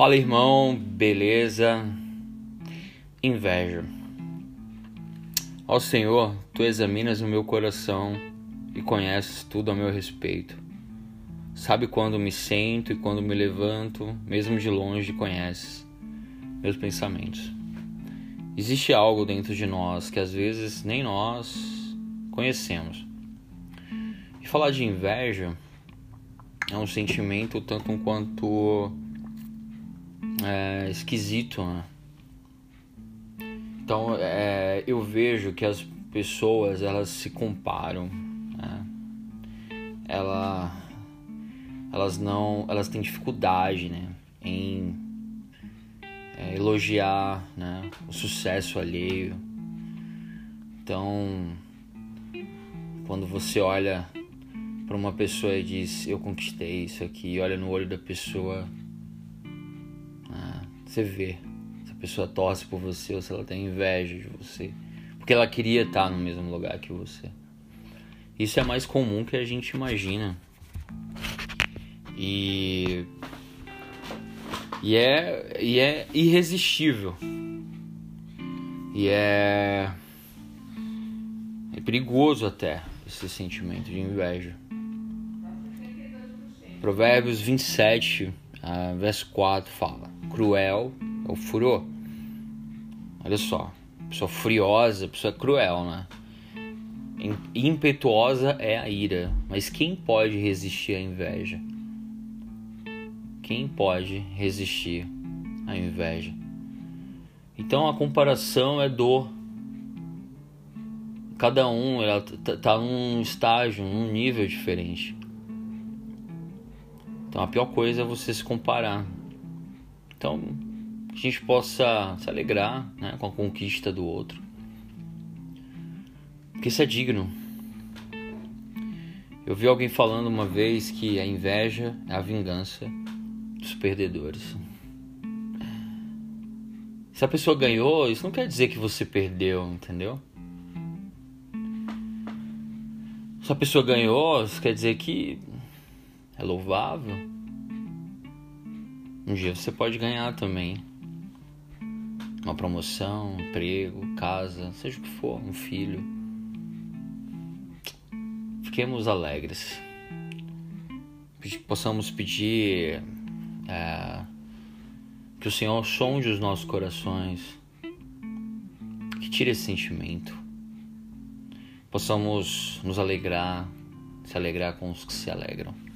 Fala irmão, beleza? Inveja. Ó Senhor, tu examinas o meu coração e conheces tudo a meu respeito. Sabe quando me sento e quando me levanto, mesmo de longe conheces meus pensamentos. Existe algo dentro de nós que às vezes nem nós conhecemos. E falar de inveja é um sentimento tanto quanto é, esquisito, né? Então é, eu vejo que as pessoas elas se comparam, né? Ela, elas não, elas têm dificuldade, né, em é, elogiar, né, o sucesso alheio. Então, quando você olha para uma pessoa e diz eu conquistei isso aqui, olha no olho da pessoa você vê se a pessoa torce por você ou se ela tem inveja de você. Porque ela queria estar no mesmo lugar que você. Isso é mais comum que a gente imagina. E. E é, e é irresistível. E é. É perigoso até esse sentimento de inveja. Provérbios 27, uh, verso 4 fala: Cruel é o furor. Olha só, pessoa furiosa, pessoa cruel, né? Impetuosa é a ira, mas quem pode resistir à inveja? Quem pode resistir à inveja? Então a comparação é dor. Cada um ela tá num estágio, num nível diferente. Então a pior coisa é você se comparar. Então, a gente possa se alegrar né, com a conquista do outro. Porque isso é digno. Eu vi alguém falando uma vez que a inveja é a vingança dos perdedores. Se a pessoa ganhou, isso não quer dizer que você perdeu, entendeu? Se a pessoa ganhou, isso quer dizer que é louvável. Um dia você pode ganhar também. Uma promoção, um emprego, casa, seja o que for, um filho. Fiquemos alegres. Possamos pedir é, que o Senhor sonde os nossos corações, que tire esse sentimento. Possamos nos alegrar, se alegrar com os que se alegram.